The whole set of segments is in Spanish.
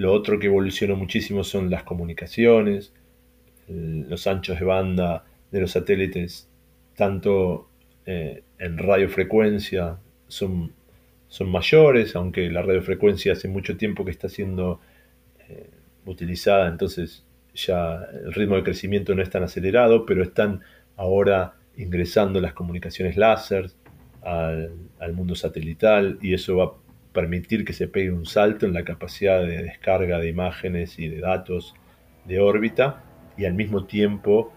Lo otro que evolucionó muchísimo son las comunicaciones, los anchos de banda de los satélites, tanto eh, en radiofrecuencia, son, son mayores, aunque la radiofrecuencia hace mucho tiempo que está siendo eh, utilizada, entonces ya el ritmo de crecimiento no es tan acelerado, pero están ahora ingresando las comunicaciones láser al, al mundo satelital y eso va permitir que se pegue un salto en la capacidad de descarga de imágenes y de datos de órbita y al mismo tiempo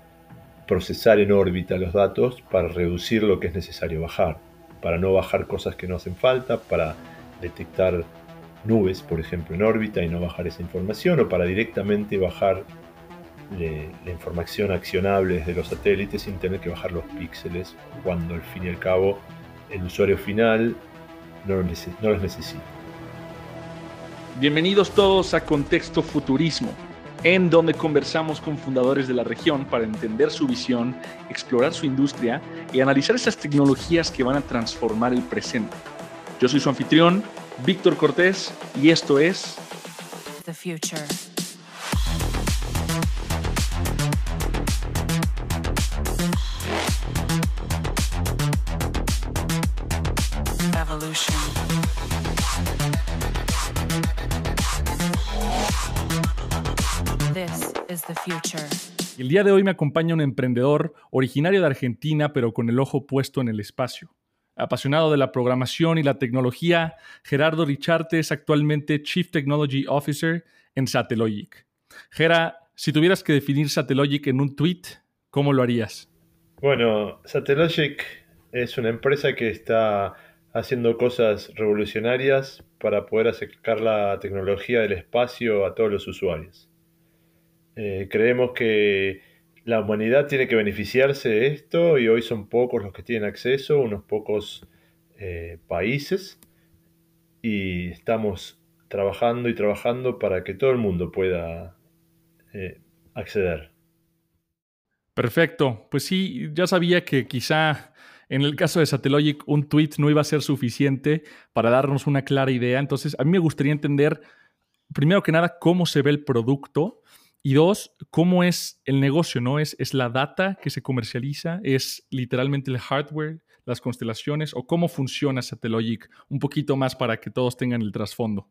procesar en órbita los datos para reducir lo que es necesario bajar, para no bajar cosas que no hacen falta, para detectar nubes, por ejemplo, en órbita y no bajar esa información, o para directamente bajar la información accionable desde los satélites sin tener que bajar los píxeles cuando al fin y al cabo el usuario final no los, no los necesita. Bienvenidos todos a Contexto Futurismo en donde conversamos con fundadores de la región para entender su visión, explorar su industria y analizar esas tecnologías que van a transformar el presente. Yo soy su anfitrión, Víctor Cortés, y esto es The Future. El día de hoy me acompaña un emprendedor originario de Argentina, pero con el ojo puesto en el espacio. Apasionado de la programación y la tecnología, Gerardo Richarte es actualmente Chief Technology Officer en Satellogic. Gera, si tuvieras que definir Satellogic en un tweet, ¿cómo lo harías? Bueno, Satellogic es una empresa que está haciendo cosas revolucionarias para poder acercar la tecnología del espacio a todos los usuarios. Eh, creemos que la humanidad tiene que beneficiarse de esto y hoy son pocos los que tienen acceso, unos pocos eh, países. Y estamos trabajando y trabajando para que todo el mundo pueda eh, acceder. Perfecto, pues sí, ya sabía que quizá en el caso de Satellogic un tweet no iba a ser suficiente para darnos una clara idea, entonces a mí me gustaría entender primero que nada cómo se ve el producto y dos, ¿cómo es el negocio? ¿no? ¿Es, ¿Es la data que se comercializa? ¿Es literalmente el hardware, las constelaciones? ¿O cómo funciona Satellogic? Un poquito más para que todos tengan el trasfondo.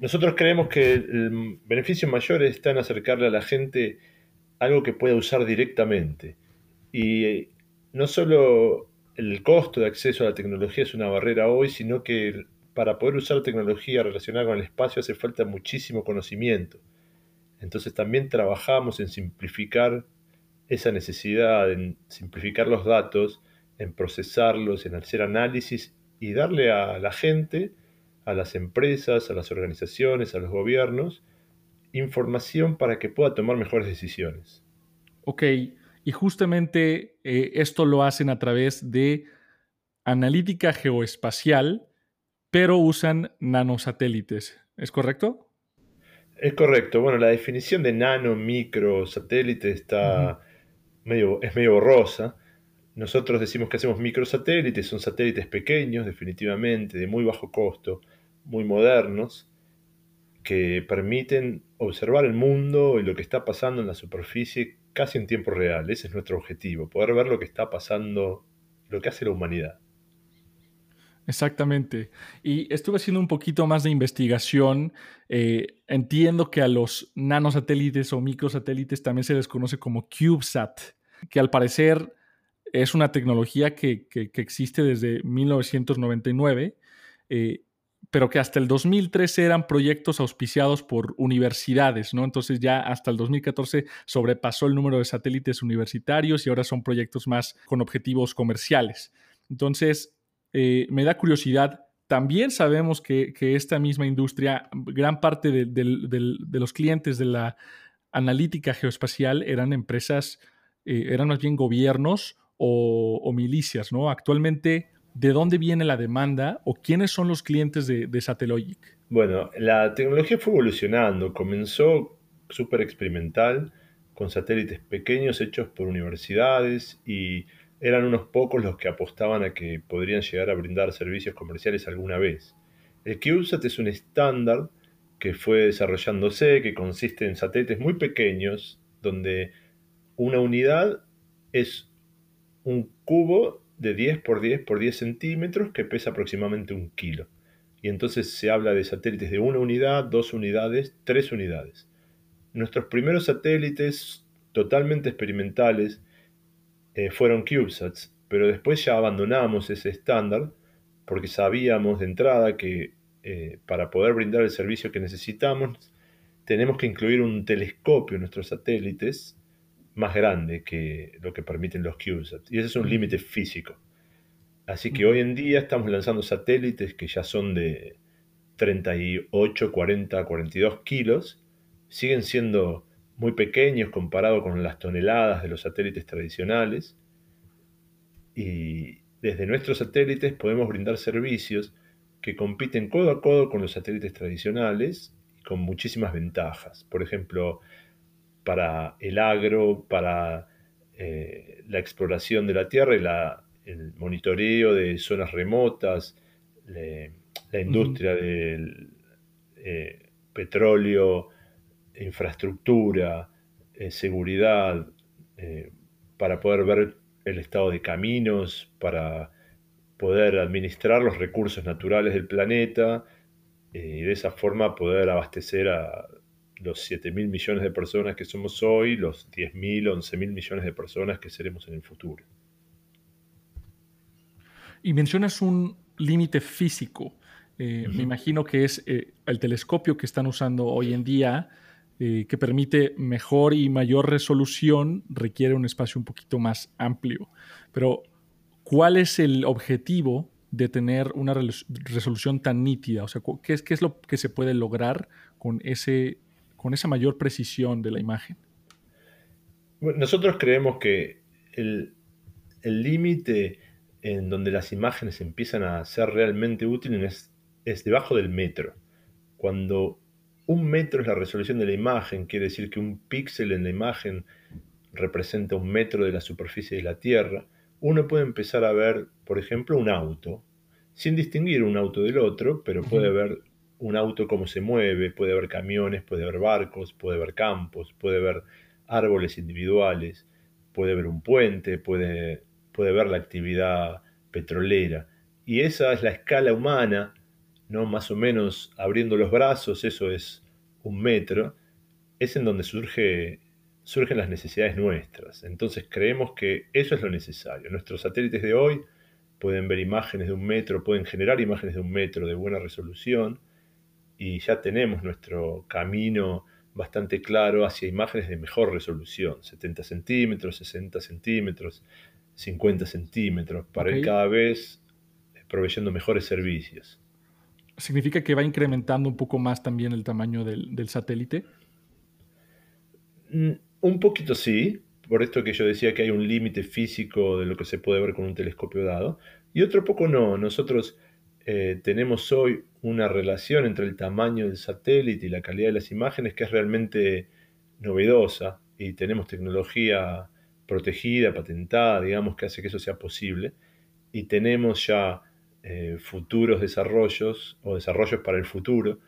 Nosotros creemos que el beneficio mayor está en acercarle a la gente algo que pueda usar directamente. Y no solo el costo de acceso a la tecnología es una barrera hoy, sino que para poder usar tecnología relacionada con el espacio hace falta muchísimo conocimiento. Entonces también trabajamos en simplificar esa necesidad, en simplificar los datos, en procesarlos, en hacer análisis y darle a la gente, a las empresas, a las organizaciones, a los gobiernos, información para que pueda tomar mejores decisiones. Ok, y justamente eh, esto lo hacen a través de analítica geoespacial, pero usan nanosatélites, ¿es correcto? Es correcto. Bueno, la definición de nano, micro, satélite está medio, es medio borrosa. Nosotros decimos que hacemos microsatélites, son satélites pequeños, definitivamente, de muy bajo costo, muy modernos, que permiten observar el mundo y lo que está pasando en la superficie casi en tiempo real. Ese es nuestro objetivo, poder ver lo que está pasando, lo que hace la humanidad. Exactamente. Y estuve haciendo un poquito más de investigación. Eh, entiendo que a los nanosatélites o microsatélites también se les conoce como CubeSat, que al parecer es una tecnología que, existe desde 1999, eh, pero que hasta el 2013 eran proyectos auspiciados por universidades, ¿no? Entonces ya hasta el 2014 sobrepasó el número de satélites universitarios y ahora son proyectos más con objetivos comerciales. Entonces, eh, me da curiosidad. También sabemos que, esta misma industria, gran parte de, los clientes de la analítica geoespacial eran empresas, eh, eran más bien gobiernos o, milicias, ¿no? Actualmente, ¿de dónde viene la demanda o quiénes son los clientes de, de Satellogic? Bueno, la tecnología fue evolucionando. Comenzó súper experimental con satélites pequeños hechos por universidades y eran unos pocos los que apostaban a que podrían llegar a brindar servicios comerciales alguna vez. El CubeSat es un estándar que fue desarrollándose, que consiste en satélites muy pequeños, donde una unidad es un cubo de 10 por 10 por 10 centímetros que pesa aproximadamente un kilo. Y entonces se habla de satélites de una unidad, dos unidades, tres unidades. Nuestros primeros satélites totalmente experimentales eh, fueron CubeSats, pero después ya abandonamos ese estándar porque sabíamos de entrada que eh, para poder brindar el servicio que necesitamos tenemos que incluir un telescopio en nuestros satélites más grande que lo que permiten los CubeSats. Y ese es un límite físico. Así que hoy en día estamos lanzando satélites que ya son de 38, 40, 42 kilos. Siguen siendo muy pequeños comparado con las toneladas de los satélites tradicionales. Y desde nuestros satélites podemos brindar servicios que compiten codo a codo con los satélites tradicionales y con muchísimas ventajas. Por ejemplo, para el agro, para eh, la exploración de la Tierra y la, el monitoreo de zonas remotas, la industria del eh, petróleo, infraestructura, eh, seguridad, para poder ver el estado de caminos, para poder administrar los recursos naturales del planeta y de esa forma poder abastecer a los 7 mil millones de personas que somos hoy, los 10 mil, 11 mil millones de personas que seremos en el futuro. Y mencionas un límite físico. Eh, me imagino que es eh, el telescopio que están usando hoy en día, eh, que permite mejor y mayor resolución, requiere un espacio un poquito más amplio. Pero, ¿cuál es el objetivo de tener una resolución tan nítida? O sea, ¿qué es, es lo que se puede lograr con ese con esa mayor precisión de la imagen? nosotros creemos que el límite en donde las imágenes empiezan a ser realmente útiles es, debajo del metro. Cuando un metro es la resolución de la imagen, quiere decir que un píxel en la imagen representa un metro de la superficie de la Tierra, uno puede empezar a ver, por ejemplo, un auto, sin distinguir un auto del otro, pero puede ver un auto cómo se mueve, puede haber camiones, puede haber barcos, puede haber campos, puede haber árboles individuales, puede haber un puente, puede, puede ver la actividad petrolera. Y esa es la escala humana, ¿no? Más o menos abriendo los brazos, eso es un metro, es en donde surge, surgen las necesidades nuestras. Entonces creemos que eso es lo necesario. Nuestros satélites de hoy pueden ver imágenes de un metro, pueden generar imágenes de un metro de buena resolución, y ya tenemos nuestro camino bastante claro hacia imágenes de mejor resolución, 70 centímetros, 60 centímetros, 50 centímetros, para ir cada vez proveyendo mejores servicios. ¿Significa que va incrementando un poco más también el tamaño del, del satélite? Mm, un poquito sí, por esto que yo decía que hay un límite físico de lo que se puede ver con un telescopio dado, y otro poco no. Nosotros eh, tenemos hoy una relación entre el tamaño del satélite y la calidad de las imágenes que es realmente novedosa y tenemos tecnología protegida, patentada, digamos, que hace que eso sea posible. Y tenemos ya eh, futuros desarrollos o desarrollos para el futuro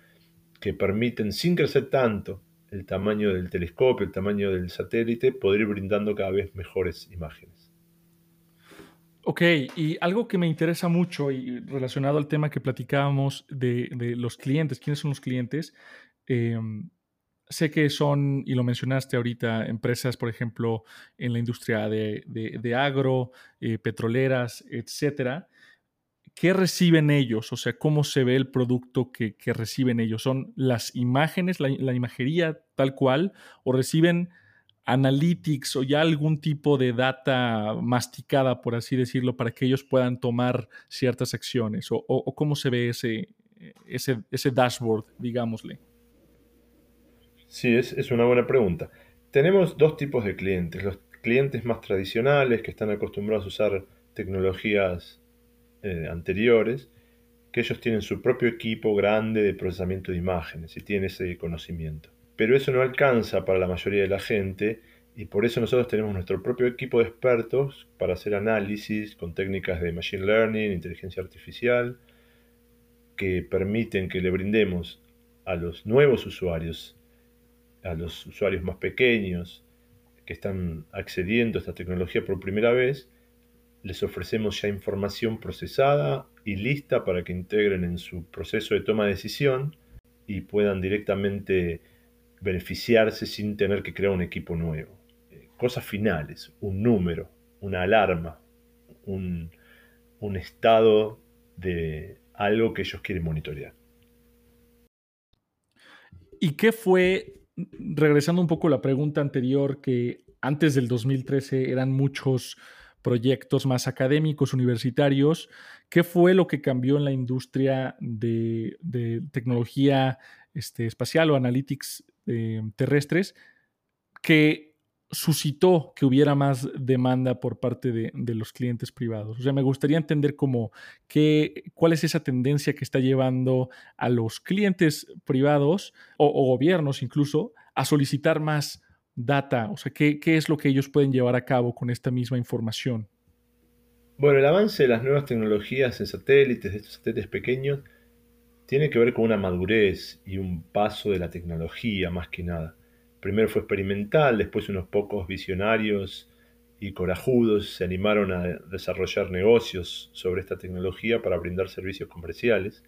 que permiten, sin crecer tanto el tamaño del telescopio, el tamaño del satélite, poder ir brindando cada vez mejores imágenes. Ok, y algo que me interesa mucho y relacionado al tema que platicábamos de, los clientes, ¿quiénes son los clientes? Em, sé que son, y lo mencionaste ahorita, empresas, por ejemplo, en la industria de, agro, eh, petroleras, etcétera. ¿Qué reciben ellos? O sea, ¿cómo se ve el producto que, reciben ellos? ¿Son las imágenes, la, la imagería tal cual? ¿O reciben analytics o ya algún tipo de data masticada, por así decirlo, para que ellos puedan tomar ciertas acciones? ¿O, cómo se ve ese, ese, ese, dashboard, digámosle? Sí, es, es, una buena pregunta. Tenemos dos tipos de clientes. Los clientes más tradicionales que están acostumbrados a usar tecnologías eh, anteriores, que ellos tienen su propio equipo grande de procesamiento de imágenes y tienen ese conocimiento. Pero eso no alcanza para la mayoría de la gente y por eso nosotros tenemos nuestro propio equipo de expertos para hacer análisis con técnicas de machine learning, inteligencia artificial, que permiten que le brindemos a los nuevos usuarios, a los usuarios más pequeños que están accediendo a esta tecnología por primera vez, les ofrecemos ya información procesada y lista para que integren en su proceso de toma de decisión y puedan directamente beneficiarse sin tener que crear un equipo nuevo. Eh, cosas finales, un número, una alarma, un, un estado de algo que ellos quieren monitorear. ¿Y qué fue, regresando un poco a la pregunta anterior, que antes del 2013 eran muchos proyectos más académicos, universitarios. ¿Qué fue lo que cambió en la industria de, tecnología este, espacial o analytics eh, terrestres que suscitó que hubiera más demanda por parte de, los clientes privados? O sea, me gustaría entender cómo, qué, cuál es esa tendencia que está llevando a los clientes privados o, o gobiernos incluso a solicitar más data? O sea, ¿qué, es lo que ellos pueden llevar a cabo con esta misma información? Bueno, el avance de las nuevas tecnologías en satélites, de estos satélites pequeños, tiene que ver con una madurez y un paso de la tecnología más que nada. Primero fue experimental, después unos pocos visionarios y corajudos se animaron a desarrollar negocios sobre esta tecnología para brindar servicios comerciales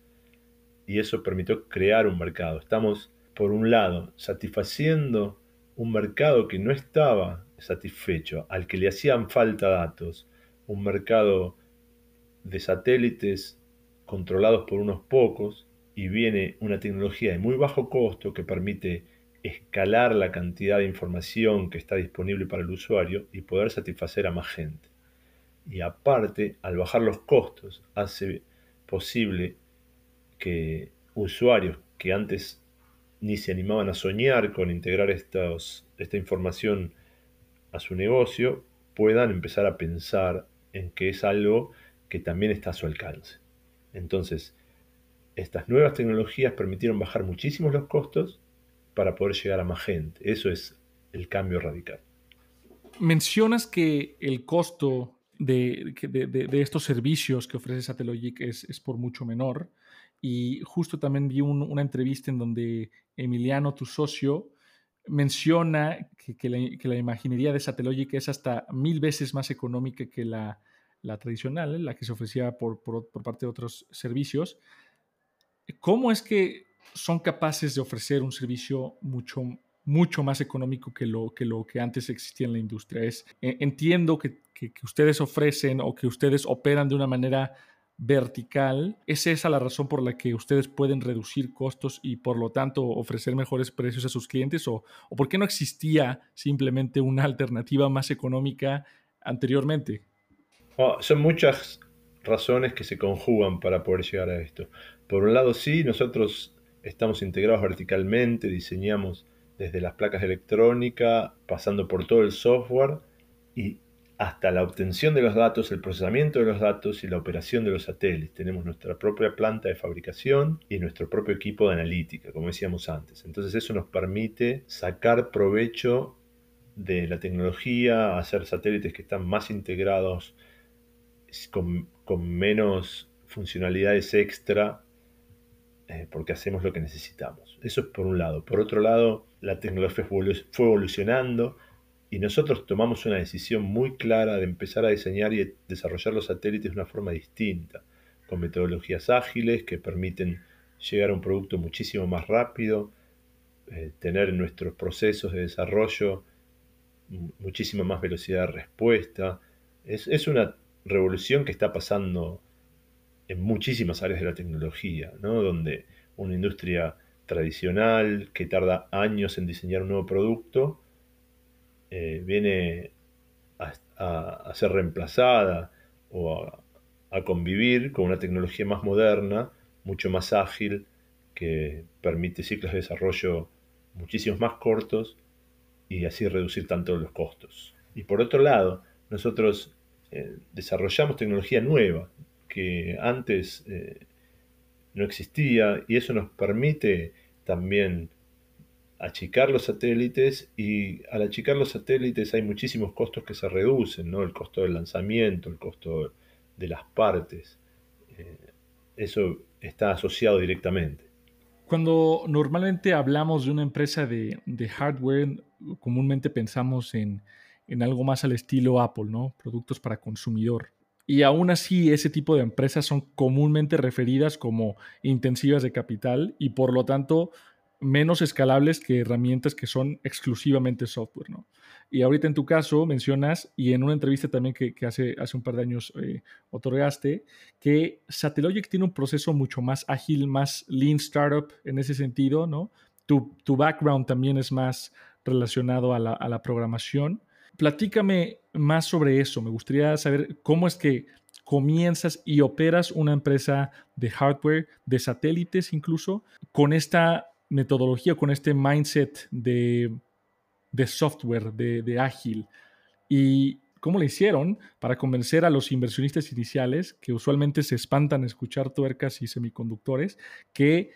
y eso permitió crear un mercado. Estamos, por un lado, satisfaciendo un mercado que no estaba satisfecho, al que le hacían falta datos, un mercado de satélites controlados por unos pocos y viene una tecnología de muy bajo costo que permite escalar la cantidad de información que está disponible para el usuario y poder satisfacer a más gente. Y aparte, al bajar los costos, hace posible que usuarios que antes ni se animaban a soñar con integrar estos, esta información a su negocio, puedan empezar a pensar en que es algo que también está a su alcance. Entonces, estas nuevas tecnologías permitieron bajar muchísimo los costos para poder llegar a más gente. Eso es el cambio radical. Mencionas que el costo de, estos servicios que ofrece Satellogic es, es por mucho menor. Y justo también vi una entrevista en donde Emiliano, tu socio, menciona que, la, imaginería de Satellogic es hasta mil veces más económica que la, tradicional, la que se ofrecía por, parte de otros servicios. ¿Cómo es que son capaces de ofrecer un servicio mucho, mucho más económico que lo, que lo que antes existía en la industria? Es, e, entiendo que, que ustedes ofrecen o que ustedes operan de una manera vertical, ¿es esa la razón por la que ustedes pueden reducir costos y por lo tanto ofrecer mejores precios a sus clientes? ¿O, por qué no existía simplemente una alternativa más económica anteriormente? Oh, son muchas razones que se conjugan para poder llegar a esto. Por un lado, sí, nosotros estamos integrados verticalmente, diseñamos desde las placas de electrónica, pasando por todo el software y hasta la obtención de los datos, el procesamiento de los datos y la operación de los satélites. Tenemos nuestra propia planta de fabricación y nuestro propio equipo de analítica, como decíamos antes. Entonces eso nos permite sacar provecho de la tecnología, hacer satélites que están más integrados, con, menos funcionalidades extra, eh, porque hacemos lo que necesitamos. Eso es por un lado. Por otro lado, la tecnología fue evolucionando y nosotros tomamos una decisión muy clara de empezar a diseñar y desarrollar los satélites de una forma distinta, con metodologías ágiles que permiten llegar a un producto muchísimo más rápido, eh, tener en nuestros procesos de desarrollo muchísima más velocidad de respuesta. Es, es, una revolución que está pasando en muchísimas áreas de la tecnología, ¿no? donde una industria tradicional que tarda años en diseñar un nuevo producto, eh, viene a, ser reemplazada o a, convivir con una tecnología más moderna, mucho más ágil, que permite ciclos de desarrollo muchísimos más cortos y así reducir tanto los costos. Y por otro lado, nosotros eh, desarrollamos tecnología nueva que antes eh, no existía y eso nos permite también achicar los satélites y al achicar los satélites hay muchísimos costos que se reducen, ¿no? El costo del lanzamiento, el costo de las partes. Eh, eso está asociado directamente. Cuando normalmente hablamos de una empresa de, hardware, comúnmente pensamos en, en, algo más al estilo Apple, ¿no? Productos para consumidor. Y aún así, ese tipo de empresas son comúnmente referidas como intensivas de capital y por lo tanto menos escalables que herramientas que son exclusivamente software, ¿no? Y ahorita en tu caso mencionas, y en una entrevista también que, hace, hace un par de años eh, otorgaste, que Satellogic tiene un proceso mucho más ágil, más lean startup en ese sentido, ¿no? Tu, tu background también es más relacionado a la, a la programación. Platícame más sobre eso. Me gustaría saber cómo es que comienzas y operas una empresa de hardware, de satélites incluso, con esta metodología, con este mindset de, software, de, ágil. ¿Y cómo le hicieron para convencer a los inversionistas iniciales, que usualmente se espantan a escuchar tuercas y semiconductores, que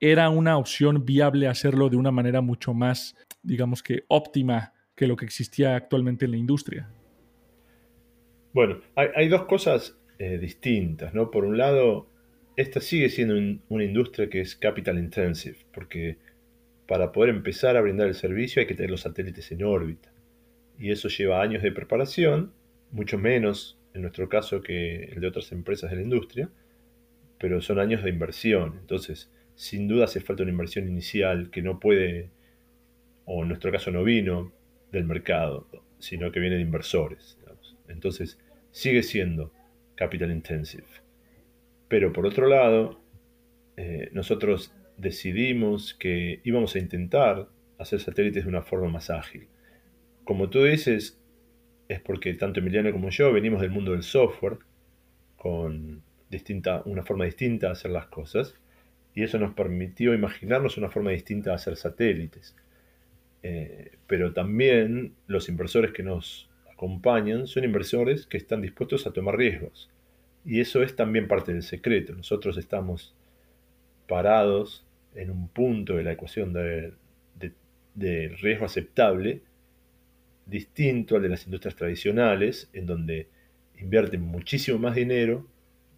era una opción viable hacerlo de una manera mucho más, digamos que óptima que lo que existía actualmente en la industria? Bueno, hay, dos cosas eh, distintas, ¿no? Por un lado, esta sigue siendo una industria que es capital intensive, porque para poder empezar a brindar el servicio hay que tener los satélites en órbita. Y eso lleva años de preparación, mucho menos en nuestro caso que el de otras empresas de la industria, pero son años de inversión. Entonces, sin duda hace falta una inversión inicial que no puede, o en nuestro caso no vino del mercado, sino que viene de inversores. Entonces, sigue siendo capital intensive. Pero por otro lado, eh, nosotros decidimos que íbamos a intentar hacer satélites de una forma más ágil. Como tú dices, es porque tanto Emiliano como yo venimos del mundo del software, con distinta, una forma distinta de hacer las cosas, y eso nos permitió imaginarnos una forma distinta de hacer satélites. Eh, pero también los inversores que nos acompañan son inversores que están dispuestos a tomar riesgos. Y eso es también parte del secreto. Nosotros estamos parados en un punto de la ecuación de, riesgo aceptable distinto al de las industrias tradicionales, en donde invierten muchísimo más dinero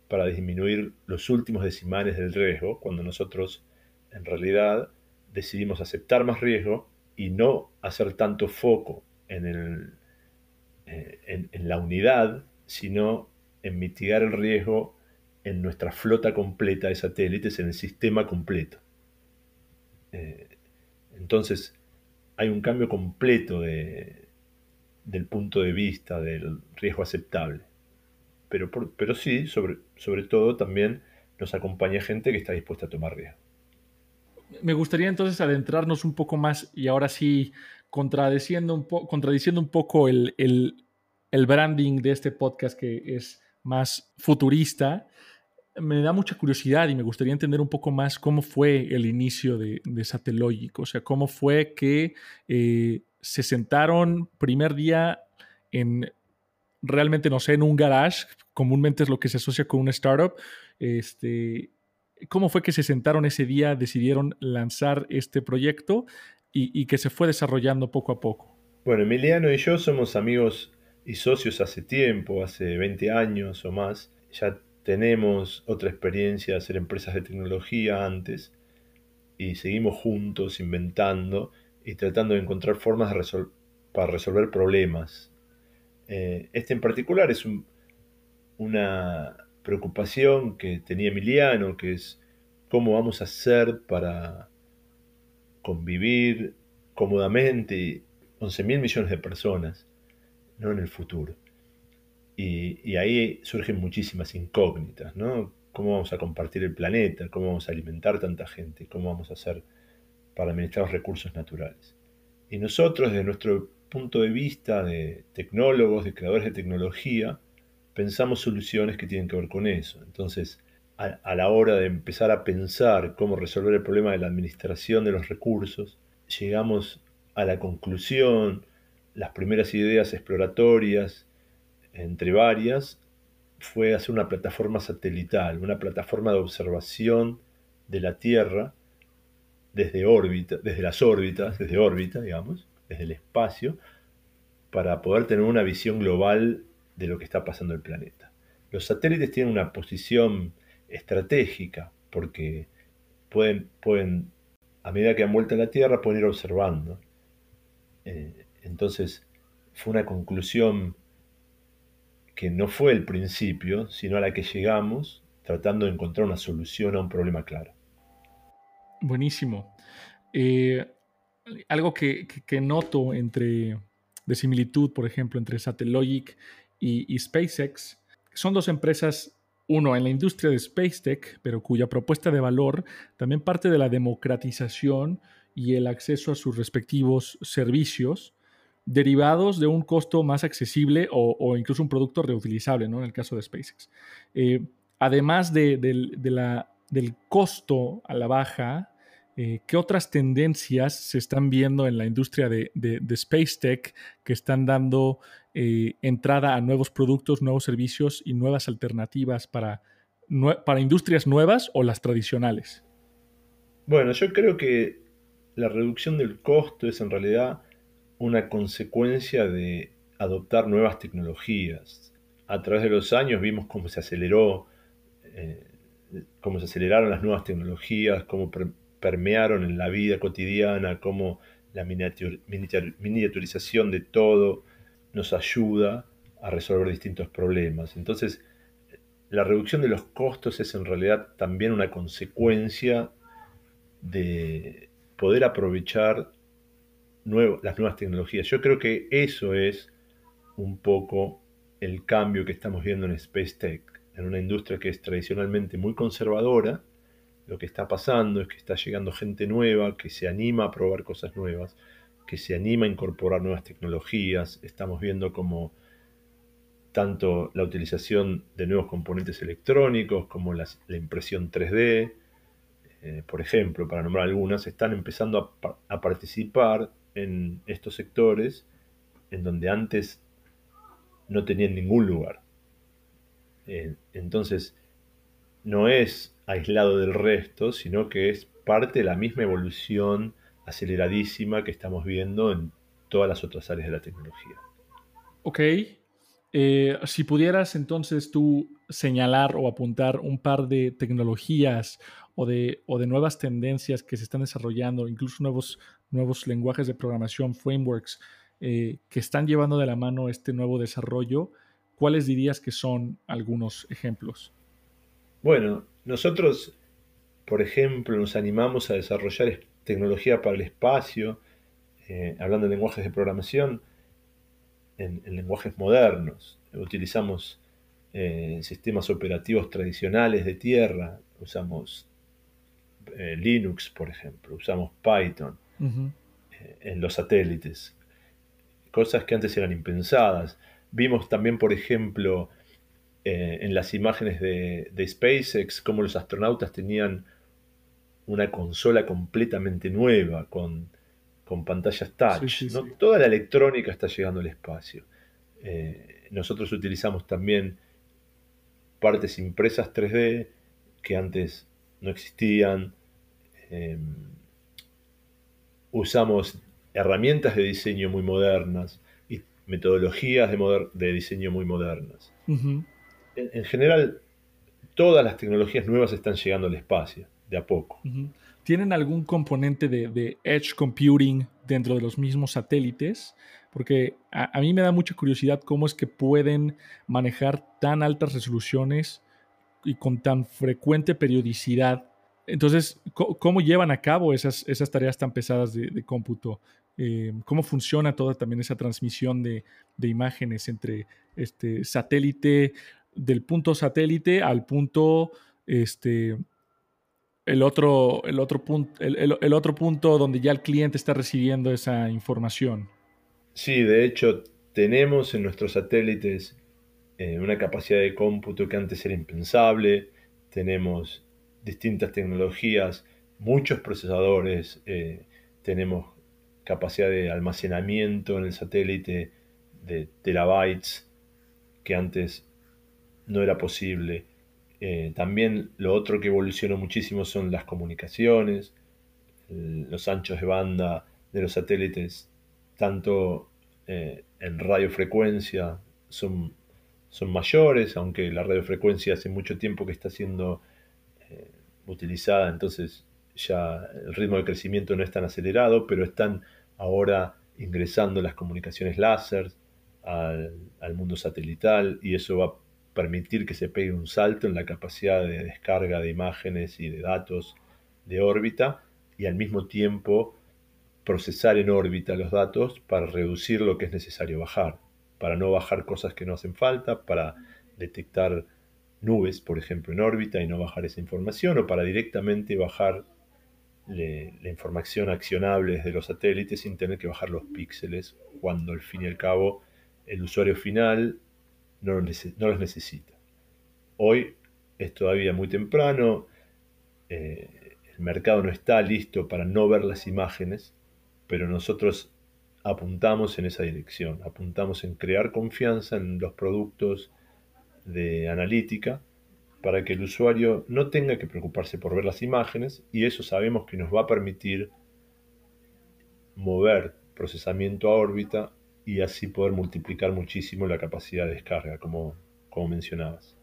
para disminuir los últimos decimales del riesgo, cuando nosotros en realidad decidimos aceptar más riesgo y no hacer tanto foco en, el, eh, en la unidad, sino en mitigar el riesgo en nuestra flota completa de satélites, en el sistema completo. Eh, entonces, hay un cambio completo del punto de vista del riesgo aceptable. Pero, pero sí, sobre, sobre todo también nos acompaña gente que está dispuesta a tomar riesgo. Me gustaría entonces adentrarnos un poco más y ahora sí contradiciendo un, contradiciendo un poco el, el branding de este podcast que es más futurista, me da mucha curiosidad y me gustaría entender un poco más cómo fue el inicio de, de Satellogic, o sea, cómo fue que eh, se sentaron primer día en, realmente no sé, en un garage, comúnmente es lo que se asocia con una startup, este, ¿cómo fue que se sentaron ese día, decidieron lanzar este proyecto y, y que se fue desarrollando poco a poco? Bueno, Emiliano y yo somos amigos y socios hace tiempo, hace 20 años o más. Ya tenemos otra experiencia de hacer empresas de tecnología antes y seguimos juntos inventando y tratando de encontrar formas para resolver problemas. Eh, este en particular es una preocupación que tenía Emiliano, que es cómo vamos a hacer para convivir cómodamente 11 mil millones de personas ¿no? en el futuro. Y, ahí surgen muchísimas incógnitas, ¿no? ¿Cómo vamos a compartir el planeta? ¿Cómo vamos a alimentar tanta gente? ¿Cómo vamos a hacer para administrar los recursos naturales? Y nosotros, desde nuestro punto de vista de tecnólogos, de creadores de tecnología, pensamos soluciones que tienen que ver con eso. Entonces, a, la hora de empezar a pensar cómo resolver el problema de la administración de los recursos, llegamos a la conclusión las primeras ideas exploratorias, entre varias, fue hacer una plataforma satelital, una plataforma de observación de la Tierra desde órbita, desde las órbitas, desde órbita, digamos, desde el espacio, para poder tener una visión global de lo que está pasando en el planeta. Los satélites tienen una posición estratégica porque pueden, pueden, a medida que han vuelto a la Tierra, pueden ir observando. Eh, entonces, fue una conclusión que no fue el principio, sino a la que llegamos tratando de encontrar una solución a un problema claro. Buenísimo. Eh, algo que, noto entre de similitud, por ejemplo, entre Satellogic y, y, SpaceX, son dos empresas, uno en la industria de Space Tech, pero cuya propuesta de valor también parte de la democratización y el acceso a sus respectivos servicios derivados de un costo más accesible o, incluso un producto reutilizable, ¿no? En el caso de SpaceX. Eh, además de, del costo a la baja, eh, ¿qué otras tendencias se están viendo en la industria de, Space Tech que están dando eh, entrada a nuevos productos, nuevos servicios y nuevas alternativas para, para industrias nuevas o las tradicionales? Bueno, yo creo que la reducción del costo es en realidad una consecuencia de adoptar nuevas tecnologías. A través de los años vimos cómo se aceleró, eh, cómo se aceleraron las nuevas tecnologías, cómo permearon en la vida cotidiana, cómo la miniaturización de todo nos ayuda a resolver distintos problemas. Entonces, la reducción de los costos es en realidad también una consecuencia de poder aprovechar las nuevas tecnologías. Yo creo que eso es un poco el cambio que estamos viendo en Space Tech, en una industria que es tradicionalmente muy conservadora. Lo que está pasando es que está llegando gente nueva, que se anima a probar cosas nuevas, que se anima a incorporar nuevas tecnologías. Estamos viendo como tanto la utilización de nuevos componentes electrónicos como la impresión 3D, eh, por ejemplo, para nombrar algunas, están empezando a participar en estos sectores en donde antes no tenían ningún lugar. Entonces, no es aislado del resto, sino que es parte de la misma evolución aceleradísima que estamos viendo en todas las otras áreas de la tecnología. Ok. Eh, si pudieras entonces tú señalar o apuntar un par de tecnologías o de, o de nuevas tendencias que se están desarrollando, incluso nuevos nuevos lenguajes de programación, frameworks eh, que están llevando de la mano este nuevo desarrollo, ¿cuáles dirías que son algunos ejemplos? Bueno, nosotros, por ejemplo, nos animamos a desarrollar tecnología para el espacio, eh, hablando de lenguajes de programación, en, lenguajes modernos. Utilizamos eh, sistemas operativos tradicionales de tierra, usamos Linux, por ejemplo, usamos Python. Eh, en los satélites. Cosas que antes eran impensadas. Vimos también, por ejemplo, eh, en las imágenes de, SpaceX, cómo los astronautas tenían una consola completamente nueva, con, pantallas touch. Toda la electrónica está llegando al espacio. Eh, nosotros utilizamos también partes impresas 3D que antes no existían. Em, usamos herramientas de diseño muy modernas y metodologías de, diseño muy modernas. en, general, todas las tecnologías nuevas están llegando al espacio, de a poco. ¿Tienen algún componente de, edge computing dentro de los mismos satélites? Porque a, mí me da mucha curiosidad cómo es que pueden manejar tan altas resoluciones y con tan frecuente periodicidad entonces, ¿cómo llevan a cabo esas, esas tareas tan pesadas de, cómputo? Eh, ¿Cómo funciona toda también esa transmisión de, imágenes entre este satélite, del punto satélite al punto, este, el otro, el otro, punto, el, otro punto donde ya el cliente está recibiendo esa información? Sí, de hecho, tenemos en nuestros satélites eh, una capacidad de cómputo que antes era impensable. Tenemos distintas tecnologías, muchos procesadores, eh, tenemos capacidad de almacenamiento en el satélite de terabytes que antes no era posible. Eh, también lo otro que evolucionó muchísimo son las comunicaciones, los anchos de banda de los satélites, tanto eh, en radiofrecuencia son, son mayores, aunque la radiofrecuencia hace mucho tiempo que está siendo utilizada, entonces ya el ritmo de crecimiento no es tan acelerado, pero están ahora ingresando las comunicaciones láser al, al mundo satelital y eso va a permitir que se pegue un salto en la capacidad de descarga de imágenes y de datos de órbita y al mismo tiempo procesar en órbita los datos para reducir lo que es necesario bajar, para no bajar cosas que no hacen falta, para detectar nubes, por ejemplo, en órbita y no bajar esa información, o para directamente bajar la información accionable desde los satélites sin tener que bajar los píxeles, cuando al fin y al cabo el usuario final no los, necesita. Hoy es todavía muy temprano, eh, el mercado no está listo para no ver las imágenes, pero nosotros apuntamos en esa dirección, apuntamos en crear confianza en los productos de analítica para que el usuario no tenga que preocuparse por ver las imágenes y eso sabemos que nos va a permitir mover procesamiento a órbita y así poder multiplicar muchísimo la capacidad de descarga, como, como mencionabas.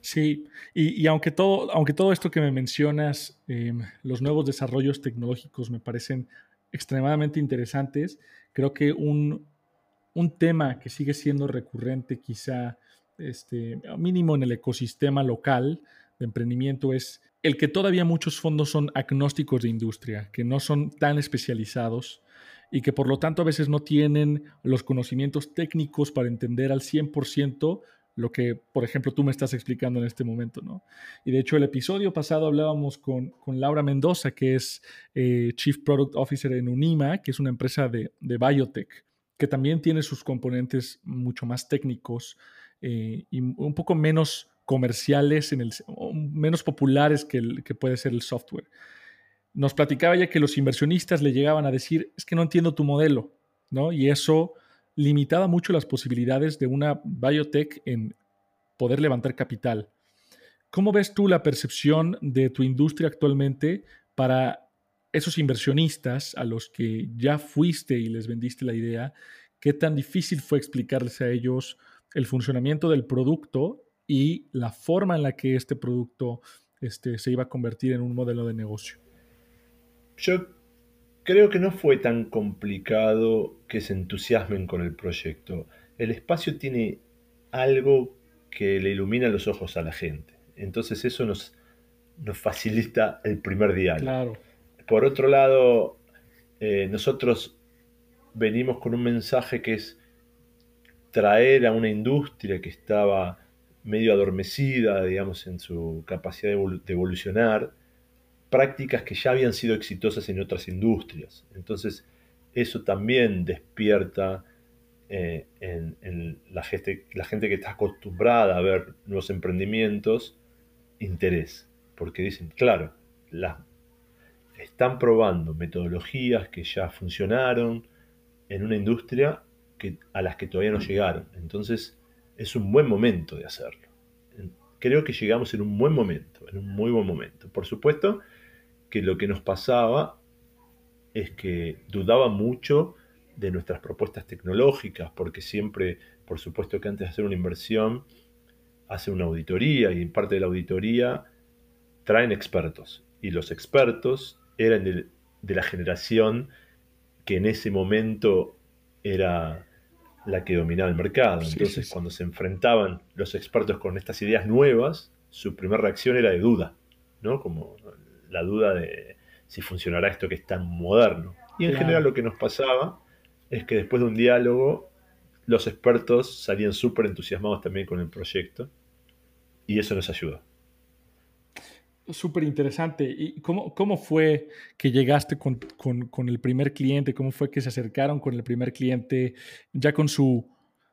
Sí, y, aunque, todo, aunque todo esto que me mencionas, em, los nuevos desarrollos tecnológicos me parecen extremadamente interesantes, creo que un, un tema que sigue siendo recurrente quizá este, mínimo en el ecosistema local de emprendimiento es el que todavía muchos fondos son agnósticos de industria, que no son tan especializados y que por lo tanto a veces no tienen los conocimientos técnicos para entender al 100% lo que, por ejemplo, tú me estás explicando en este momento, ¿no? Y de hecho, el episodio pasado hablábamos con, Laura Mendoza, que es eh, Chief Product Officer en Unima, que es una empresa de, de biotech, que también tiene sus componentes mucho más técnicos eh, y un poco menos comerciales, en el, menos populares que, que puede ser el software. Nos platicaba ya que los inversionistas le llegaban a decir, es que no entiendo tu modelo, ¿no? Y eso limitaba mucho las posibilidades de una biotech en poder levantar capital. ¿Cómo ves tú la percepción de tu industria actualmente para esos inversionistas a los que ya fuiste y les vendiste la idea? ¿Qué tan difícil fue explicarles a ellos el funcionamiento del producto y la forma en la que este producto este, se iba a convertir en un modelo de negocio. Creo que no fue tan complicado que se entusiasmen con el proyecto. El espacio tiene algo que le ilumina los ojos a la gente. Entonces eso nos, nos facilita el primer diálogo. Por otro lado, eh, nosotros venimos con un mensaje que es traer a una industria que estaba medio adormecida, digamos, en su capacidad de evolucionar, prácticas que ya habían sido exitosas en otras industrias. Entonces, eso también despierta eh, en, la, gente, la gente que está acostumbrada a ver nuevos emprendimientos interés, porque dicen, claro, están probando metodologías que ya funcionaron en una industria a las que todavía no llegaron. Entonces es un buen momento de hacerlo. Creo que llegamos en un buen momento, en un muy buen momento. Por supuesto que lo que nos pasaba es que dudaba mucho de nuestras propuestas tecnológicas, porque siempre, por supuesto que antes de hacer una inversión, hace una auditoría y en parte de la auditoría traen expertos. Y los expertos eran de, de la generación que en ese momento era la que dominaba el mercado. Entonces, cuando se enfrentaban los expertos con estas ideas nuevas, su primera reacción era de duda, ¿no? Como la duda de si funcionará esto que es tan moderno. Y en general lo que nos pasaba es que después de un diálogo, los expertos salían súper entusiasmados también con el proyecto y eso nos ayuda. Súper interesante. ¿Y cómo, cómo, fue que llegaste con, con, el primer cliente? ¿Cómo fue que se acercaron con el primer cliente ya con su...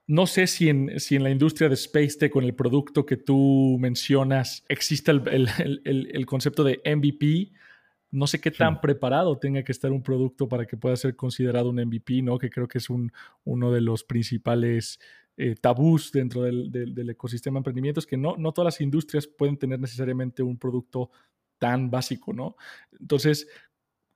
No sé si en, si en la industria de Space Tech, con el producto que tú mencionas, existe el, el, el, concepto de MVP. No sé qué tan preparado tenga que estar un producto para que pueda ser considerado un MVP, ¿no? Que creo que es un, uno de los principales eh, tabús dentro del, del, ecosistema de emprendimientos que no, no todas las industrias pueden tener necesariamente un producto tan básico, ¿no? Entonces,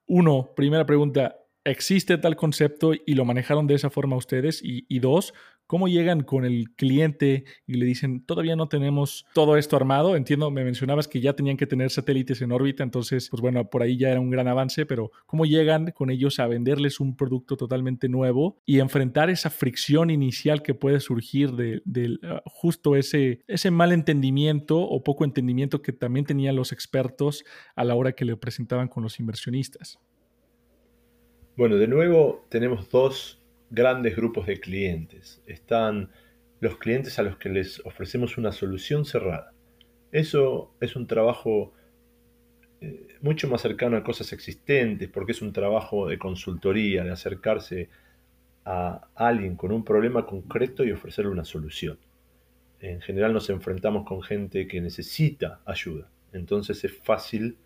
uno, primera pregunta, ¿existe tal concepto y lo manejaron de esa forma ustedes? Y, dos, ¿cómo llegan con el cliente y le dicen, todavía no tenemos todo esto armado? Entiendo, me mencionabas que ya tenían que tener satélites en órbita, entonces, pues bueno, por ahí ya era un gran avance, pero ¿cómo llegan con ellos a venderles un producto totalmente nuevo y enfrentar esa fricción inicial que puede surgir de, ah, justo ese, ese mal entendimiento o poco entendimiento que también tenían los expertos a la hora que le presentaban con los inversionistas? Bueno, de nuevo tenemos dos grandes grupos de clientes. Están los clientes a los que les ofrecemos una solución cerrada. Eso es un trabajo eh, mucho más cercano a cosas existentes, porque es un trabajo de consultoría, de acercarse a alguien con un problema concreto y ofrecerle una solución. En general nos enfrentamos con gente que necesita ayuda, entonces es fácil,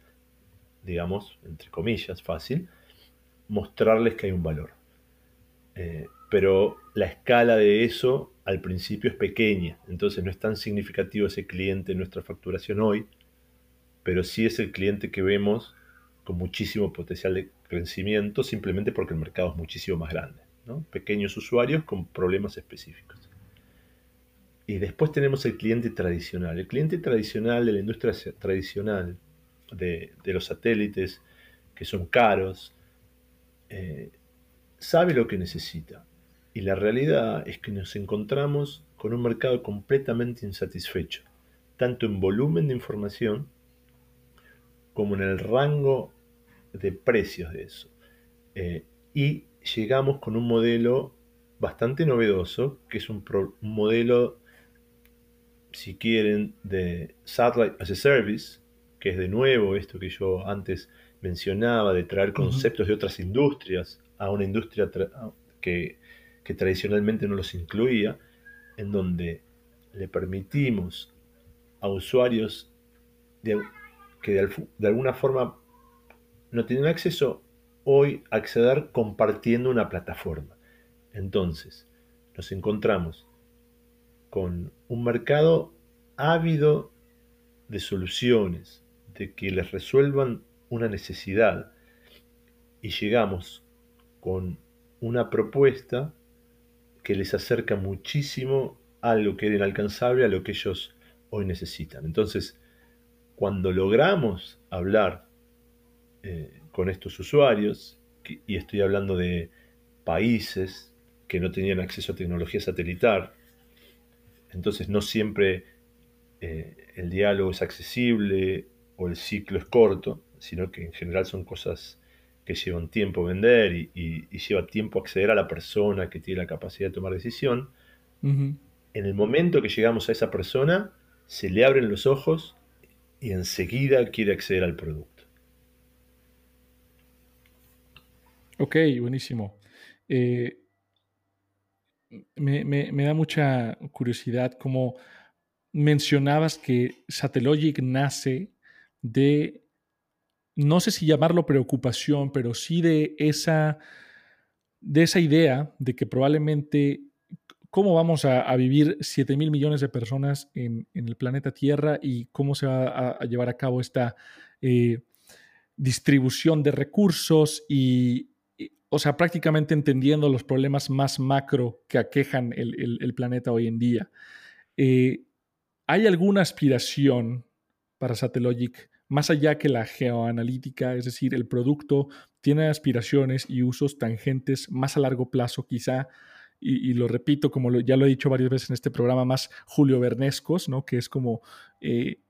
digamos, entre comillas, fácil, mostrarles que hay un valor. Eh, pero la escala de eso al principio es pequeña, entonces no es tan significativo ese cliente en nuestra facturación hoy, pero sí es el cliente que vemos con muchísimo potencial de crecimiento simplemente porque el mercado es muchísimo más grande. Pequeños usuarios con problemas específicos. Y después tenemos el cliente tradicional. El cliente tradicional de la industria tradicional, de los satélites, que son caros, eh, sabe lo que necesita. Y la realidad es que nos encontramos con un mercado completamente insatisfecho, tanto en volumen de información como en el rango de precios de eso. Eh, y llegamos con un modelo bastante novedoso, que es un, un, modelo, si quieren, de Satellite as a Service, que es de nuevo esto que yo antes mencionaba, de traer conceptos de otras industrias a una industria que, tradicionalmente no los incluía, en donde le permitimos a usuarios que de, alguna forma no tienen acceso hoy a acceder compartiendo una plataforma. Entonces, nos encontramos con un mercado ávido de soluciones, de que les resuelvan una necesidad y llegamos con una propuesta que les acerca muchísimo a algo que era inalcanzable, a lo que ellos hoy necesitan. Entonces, cuando logramos hablar eh, con estos usuarios, y estoy hablando de países que no tenían acceso a tecnología satelital, entonces no siempre eh, el diálogo es accesible o el ciclo es corto, sino que en general son cosas que llevan tiempo vender y, lleva tiempo acceder a la persona que tiene la capacidad de tomar decisión. En el momento que llegamos a esa persona, se le abren los ojos y enseguida quiere acceder al producto. Ok, buenísimo. Eh, me, da mucha curiosidad cómo mencionabas que Satellogic nace de no sé si llamarlo preocupación, pero sí de esa, de esa idea de que probablemente cómo vamos a, vivir 7 mil millones de personas en, el planeta Tierra y cómo se va a, llevar a cabo esta eh, distribución de recursos y, o sea, prácticamente entendiendo los problemas más macro que aquejan el, planeta hoy en día. Eh, ¿Hay alguna aspiración para Satellogic más allá que la geoanalítica, es decir, el producto tiene aspiraciones y usos tangentes más a largo plazo quizá, y, lo repito, como ya lo he dicho varias veces en este programa, más Julio Bernescos, ¿no? que es como eh,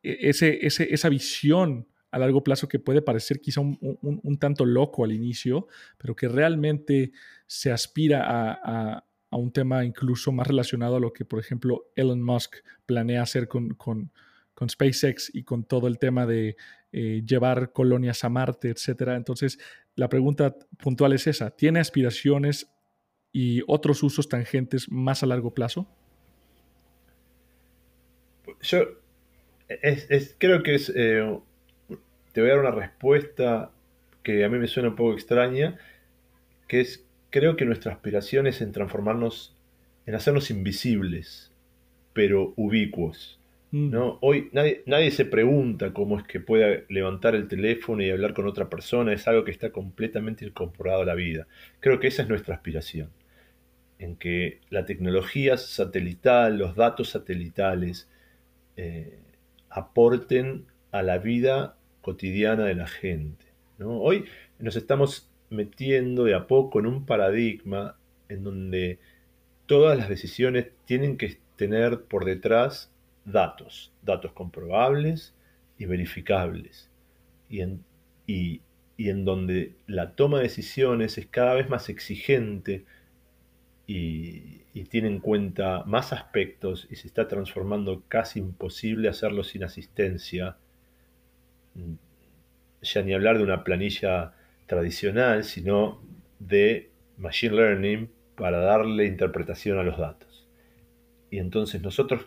e, ese, esa visión a largo plazo que puede parecer quizá un, tanto loco al inicio, pero que realmente se aspira a, un tema incluso más relacionado a lo que, por ejemplo, Elon Musk planea hacer con SpaceX y con todo el tema de eh, llevar colonias a Marte, etcétera. Entonces, la pregunta puntual es esa: ¿tiene aspiraciones y otros usos tangentes más a largo plazo? Yo creo que es. Eh, te voy a dar una respuesta que a mí me suena un poco extraña, que es, creo que nuestra aspiración es en transformarnos, en hacernos invisibles, pero ubicuos. ¿No? Hoy nadie, nadie se pregunta cómo es que puede levantar el teléfono y hablar con otra persona, es algo que está completamente incorporado a la vida. Creo que esa es nuestra aspiración, en que la tecnología satelital, los datos satelitales, eh, aporten a la vida cotidiana de la gente. Hoy nos estamos metiendo de a poco en un paradigma en donde todas las decisiones tienen que tener por detrás datos, datos comprobables y verificables, y en, y, en donde la toma de decisiones es cada vez más exigente y, y, tiene en cuenta más aspectos y se está transformando casi imposible hacerlo sin asistencia, ya ni hablar de una planilla tradicional, sino de Machine Learning para darle interpretación a los datos. Y entonces nosotros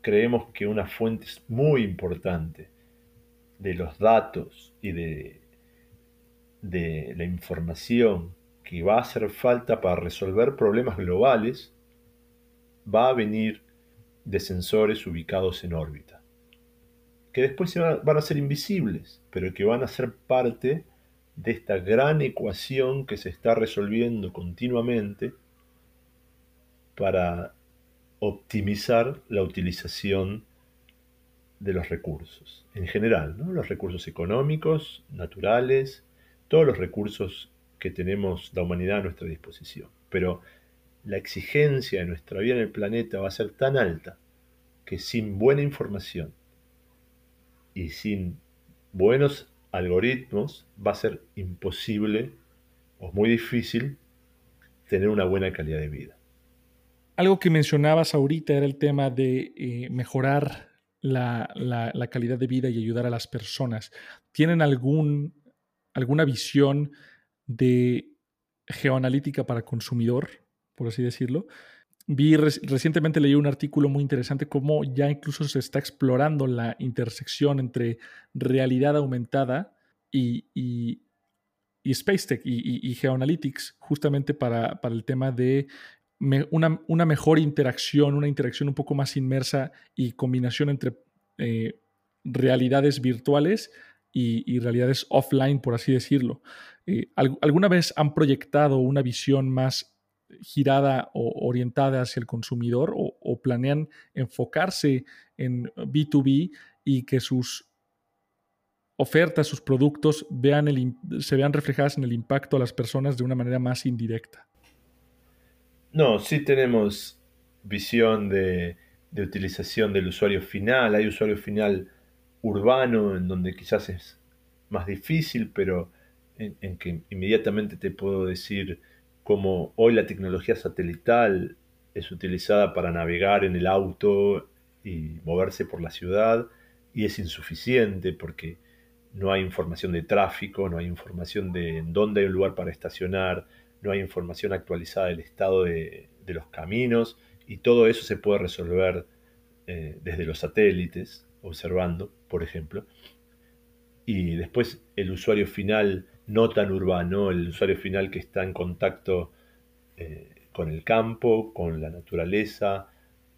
creemos que una fuente muy importante de los datos y de, de la información que va a hacer falta para resolver problemas globales va a venir de sensores ubicados en órbita, que después van a ser invisibles, pero que van a ser parte de esta gran ecuación que se está resolviendo continuamente para optimizar la utilización de los recursos, en general, los recursos económicos, naturales, todos los recursos que tenemos la humanidad a nuestra disposición. Pero la exigencia de nuestra vida en el planeta va a ser tan alta que sin buena información y sin buenos algoritmos va a ser imposible o muy difícil tener una buena calidad de vida. Algo que mencionabas ahorita era el tema de eh, mejorar la, calidad de vida y ayudar a las personas. ¿Tienen algún, alguna visión de geoanalítica para consumidor, por así decirlo? Vi recientemente leí un artículo muy interesante cómo ya incluso se está explorando la intersección entre realidad aumentada y, y, y Space Tech y, Geoanalytics, justamente para, el tema de una, mejor interacción, una interacción un poco más inmersa y combinación entre eh, realidades virtuales y, realidades offline, por así decirlo. Eh, ¿Alguna vez han proyectado una visión más girada o orientada hacia el consumidor o, planean enfocarse en B2B y que sus ofertas, sus productos vean el, se vean reflejadas en el impacto a las personas de una manera más indirecta? No, sí tenemos visión de, utilización del usuario final. Hay usuario final urbano en donde quizás es más difícil, pero en que inmediatamente te puedo decir como hoy la tecnología satelital es utilizada para navegar en el auto y moverse por la ciudad y es insuficiente porque no hay información de tráfico, no hay información de dónde hay un lugar para estacionar, no hay información actualizada del estado de, los caminos y todo eso se puede resolver eh, desde los satélites, observando, por ejemplo. Y después el usuario final no tan urbano, el usuario final que está en contacto eh, con el campo, con la naturaleza,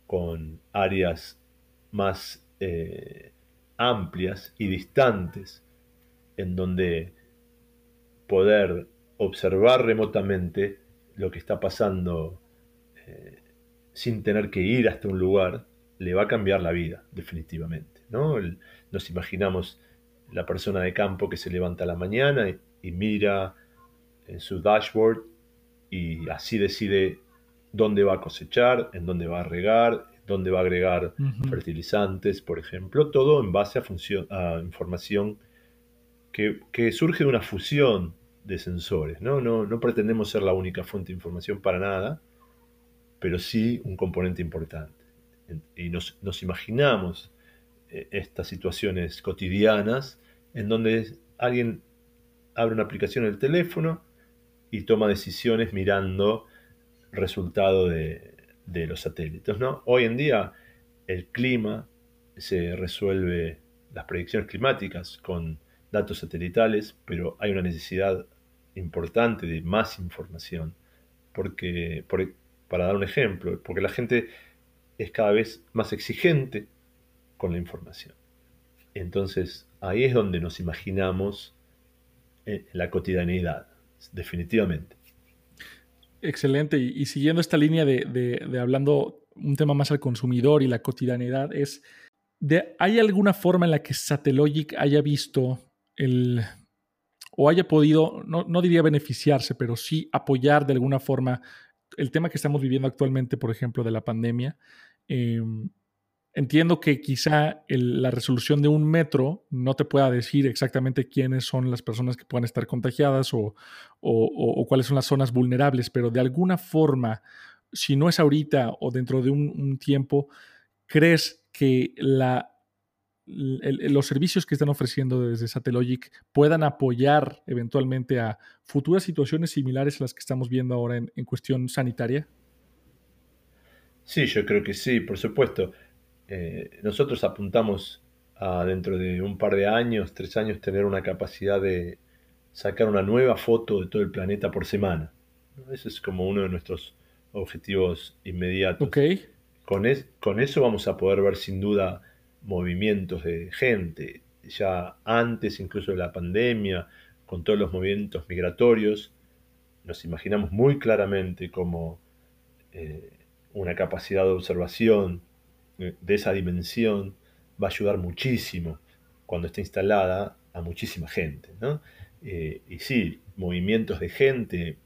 con áreas más eh, amplias y distantes, en donde poder observar remotamente lo que está pasando eh, sin tener que ir hasta un lugar, le va a cambiar la vida, definitivamente. ¿no? nos imaginamos la persona de campo que se levanta a la mañana y mira en su dashboard y así decide dónde va a cosechar, en dónde va a regar, dónde va a agregar fertilizantes, por ejemplo, todo en base a, a información que, surge de una fusión de sensores. ¿no? No, no pretendemos ser la única fuente de información para nada, pero sí un componente importante. Y nos, imaginamos eh, estas situaciones cotidianas en donde alguien abre una aplicación en el teléfono y toma decisiones mirando resultado de, los satélites. ¿no? Hoy en día el clima se resuelve, las predicciones climáticas con datos satelitales, pero hay una necesidad importante de más información. Porque, para dar un ejemplo, porque la gente es cada vez más exigente con la información. Entonces, ahí es donde nos imaginamos eh, la cotidianidad, definitivamente. Excelente. Y, siguiendo esta línea de, hablando un tema más al consumidor y la cotidianidad, es, de, ¿hay alguna forma en la que Satellogic haya visto el, o haya podido, no, diría beneficiarse, pero sí apoyar de alguna forma el tema que estamos viviendo actualmente, por ejemplo, de la pandemia? Em, Entiendo que quizá la resolución de un metro no te pueda decir exactamente quiénes son las personas que puedan estar contagiadas o, cuáles son las zonas vulnerables, pero de alguna forma, si no es ahorita o dentro de un, tiempo, ¿crees que la, los servicios que están ofreciendo desde Satellogic puedan apoyar eventualmente a futuras situaciones similares a las que estamos viendo ahora en, en cuestión sanitaria? Sí, yo creo que sí, por supuesto. Eh, nosotros apuntamos a dentro de un par de años, tres años, tener una capacidad de sacar una nueva foto de todo el planeta por semana. Ese es como uno de nuestros objetivos inmediatos. Con, con eso vamos a poder ver sin duda movimientos de gente. Ya antes incluso de la pandemia, con todos los movimientos migratorios, nos imaginamos muy claramente como eh, una capacidad de observación de esa dimensión va a ayudar muchísimo cuando esté instalada a muchísima gente. Eh, y sí, movimientos de gente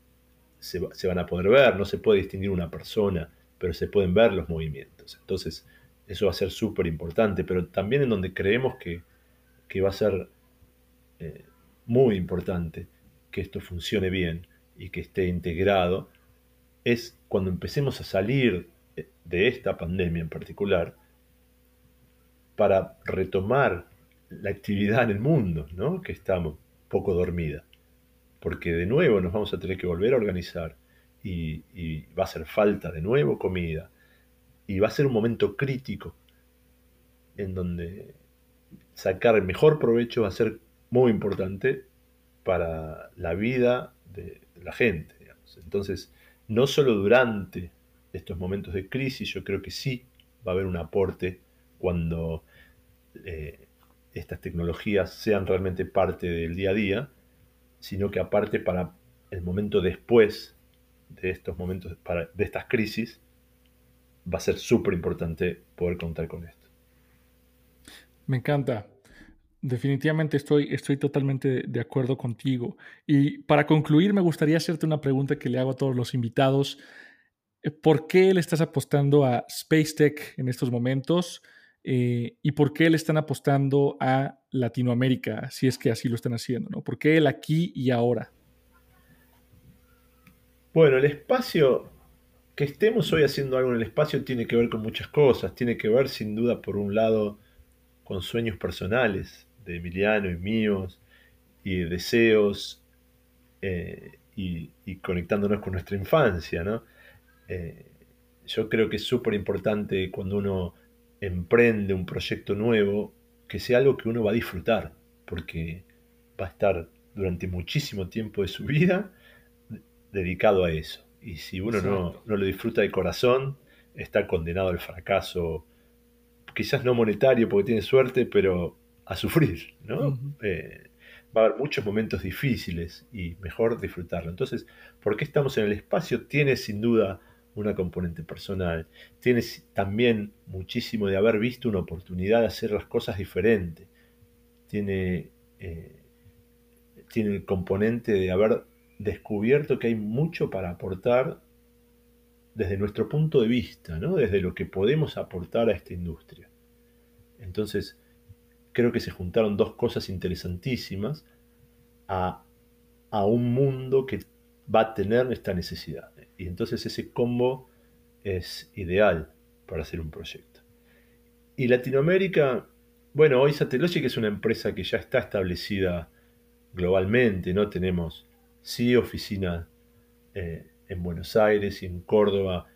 se, van a poder ver, no se puede distinguir una persona, pero se pueden ver los movimientos. Entonces, eso va a ser súper importante, pero también en donde creemos que, va a ser eh, muy importante que esto funcione bien y que esté integrado, es cuando empecemos a salir de esta pandemia en particular para retomar la actividad en el mundo, ¿no? que está poco dormida. Porque de nuevo nos vamos a tener que volver a organizar y, va a hacer falta de nuevo comida. Y va a ser un momento crítico en donde sacar el mejor provecho va a ser muy importante para la vida de la gente. Entonces, no solo durante estos momentos de crisis, yo creo que sí va a haber un aporte cuando eh, estas tecnologías sean realmente parte del día a día, sino que aparte para el momento después de estos momentos, para, de estas crisis, va a ser súper importante poder contar con esto. Me encanta. Definitivamente estoy, estoy totalmente de acuerdo contigo. Y para concluir, me gustaría hacerte una pregunta que le hago a todos los invitados. ¿Por qué le estás apostando a Space Tech en estos momentos? Eh, ¿Y por qué le están apostando a Latinoamérica, si es que así lo están haciendo? ¿no? ¿Por qué el aquí y ahora? Bueno, el espacio, que estemos hoy haciendo algo en el espacio tiene que ver con muchas cosas. Tiene que ver, sin duda, por un lado, con sueños personales de Emiliano y míos, y deseos, eh, y, y, conectándonos con nuestra infancia, ¿no? Eh, yo creo que es súper importante cuando uno emprende un proyecto nuevo que sea algo que uno va a disfrutar, porque va a estar durante muchísimo tiempo de su vida dedicado a eso. Y si uno no, lo disfruta de corazón, está condenado al fracaso, quizás no monetario porque tiene suerte, pero a sufrir, ¿no? Eh, va a haber muchos momentos difíciles y mejor disfrutarlo. Entonces, ¿por qué estamos en el espacio? Tiene sin duda una componente personal. Tienes también muchísimo de haber visto una oportunidad de hacer las cosas diferentes. Tiene, eh, tiene el componente de haber descubierto que hay mucho para aportar desde nuestro punto de vista, ¿no? desde lo que podemos aportar a esta industria. Entonces, creo que se juntaron dos cosas interesantísimas a, a un mundo que va a tener esta necesidad. Y entonces ese combo es ideal para hacer un proyecto. Y Latinoamérica, bueno, hoy Satellogic es una empresa que ya está establecida globalmente, ¿no? Tenemos sí oficina eh, en Buenos Aires y en Córdoba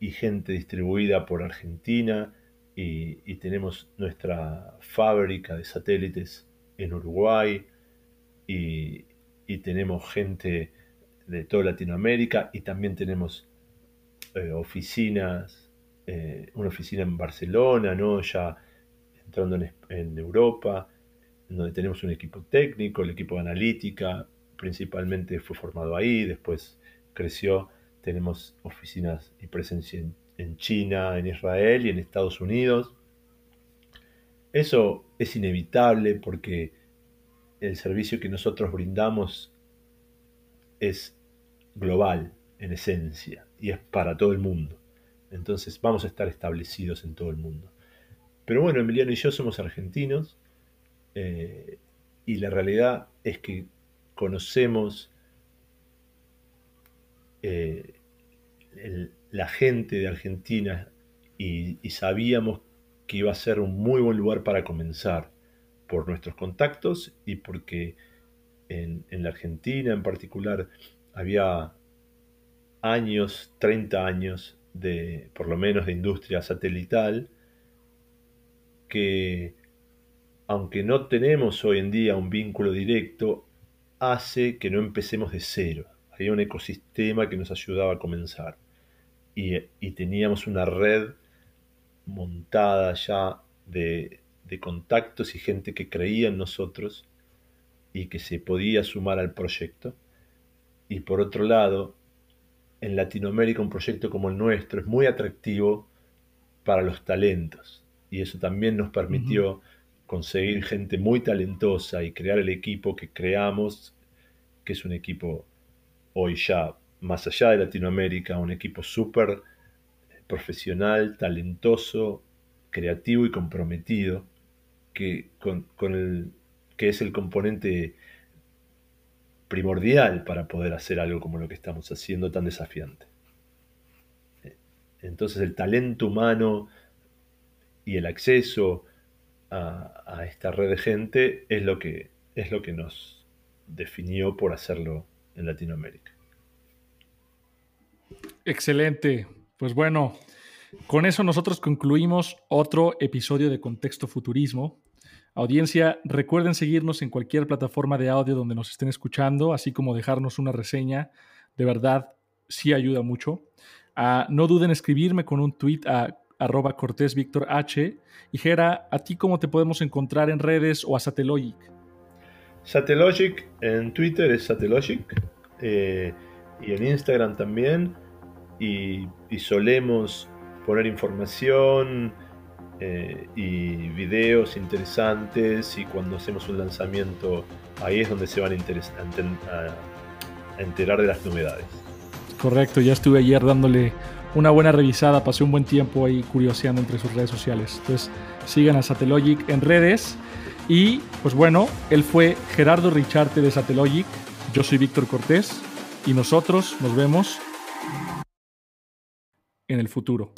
y gente distribuida por Argentina y, tenemos nuestra fábrica de satélites en Uruguay y, y tenemos gente de toda Latinoamérica y también tenemos eh, oficinas, eh, una oficina en Barcelona, ¿no? Ya entrando en, Europa, donde tenemos un equipo técnico, el equipo de analítica, principalmente fue formado ahí, después creció, tenemos oficinas y presencia en China, en Israel y en Estados Unidos. Eso es inevitable porque el servicio que nosotros brindamos es global en esencia y es para todo el mundo. Entonces vamos a estar establecidos en todo el mundo. Pero bueno, Emiliano y yo somos argentinos eh, y la realidad es que conocemos eh, la gente de Argentina y, sabíamos que iba a ser un muy buen lugar para comenzar por nuestros contactos y porque en, en la Argentina en particular había años, 30 años de, por lo menos de industria satelital, que aunque no tenemos hoy en día un vínculo directo, hace que no empecemos de cero. Había un ecosistema que nos ayudaba a comenzar. Y, teníamos una red montada ya de, contactos y gente que creía en nosotros y que se podía sumar al proyecto. Y por otro lado, en Latinoamérica un proyecto como el nuestro es muy atractivo para los talentos. Y eso también nos permitió conseguir gente muy talentosa y crear el equipo que creamos, que es un equipo hoy ya más allá de Latinoamérica, un equipo súper profesional, talentoso, creativo y comprometido, que, con, el, que es el componente primordial para poder hacer algo como lo que estamos haciendo tan desafiante. Entonces el talento humano y el acceso a, esta red de gente es lo que, es lo que nos definió por hacerlo en Latinoamérica. Excelente. Pues bueno, con eso nosotros concluimos otro episodio de Contexto Futurismo. Audiencia, recuerden seguirnos en cualquier plataforma de audio donde nos estén escuchando, así como dejarnos una reseña. De verdad, sí ayuda mucho. Ah, no duden en escribirme con un tweet a arroba Cortés Víctor H. Y Jera, ¿a ti cómo te podemos encontrar en redes o a Satellogic? Satellogic en Twitter es Satellogic eh, y en Instagram también. Y, solemos poner información eh, y videos interesantes y cuando hacemos un lanzamiento ahí es donde se van a, a enterar de las novedades. Correcto, ya estuve ayer dándole una buena revisada, pasé un buen tiempo ahí curioseando entre sus redes sociales. Entonces sigan a Satellogic en redes. Y pues bueno, él fue Gerardo Richarte de Satellogic, yo soy Víctor Cortés y nosotros nos vemos en el futuro.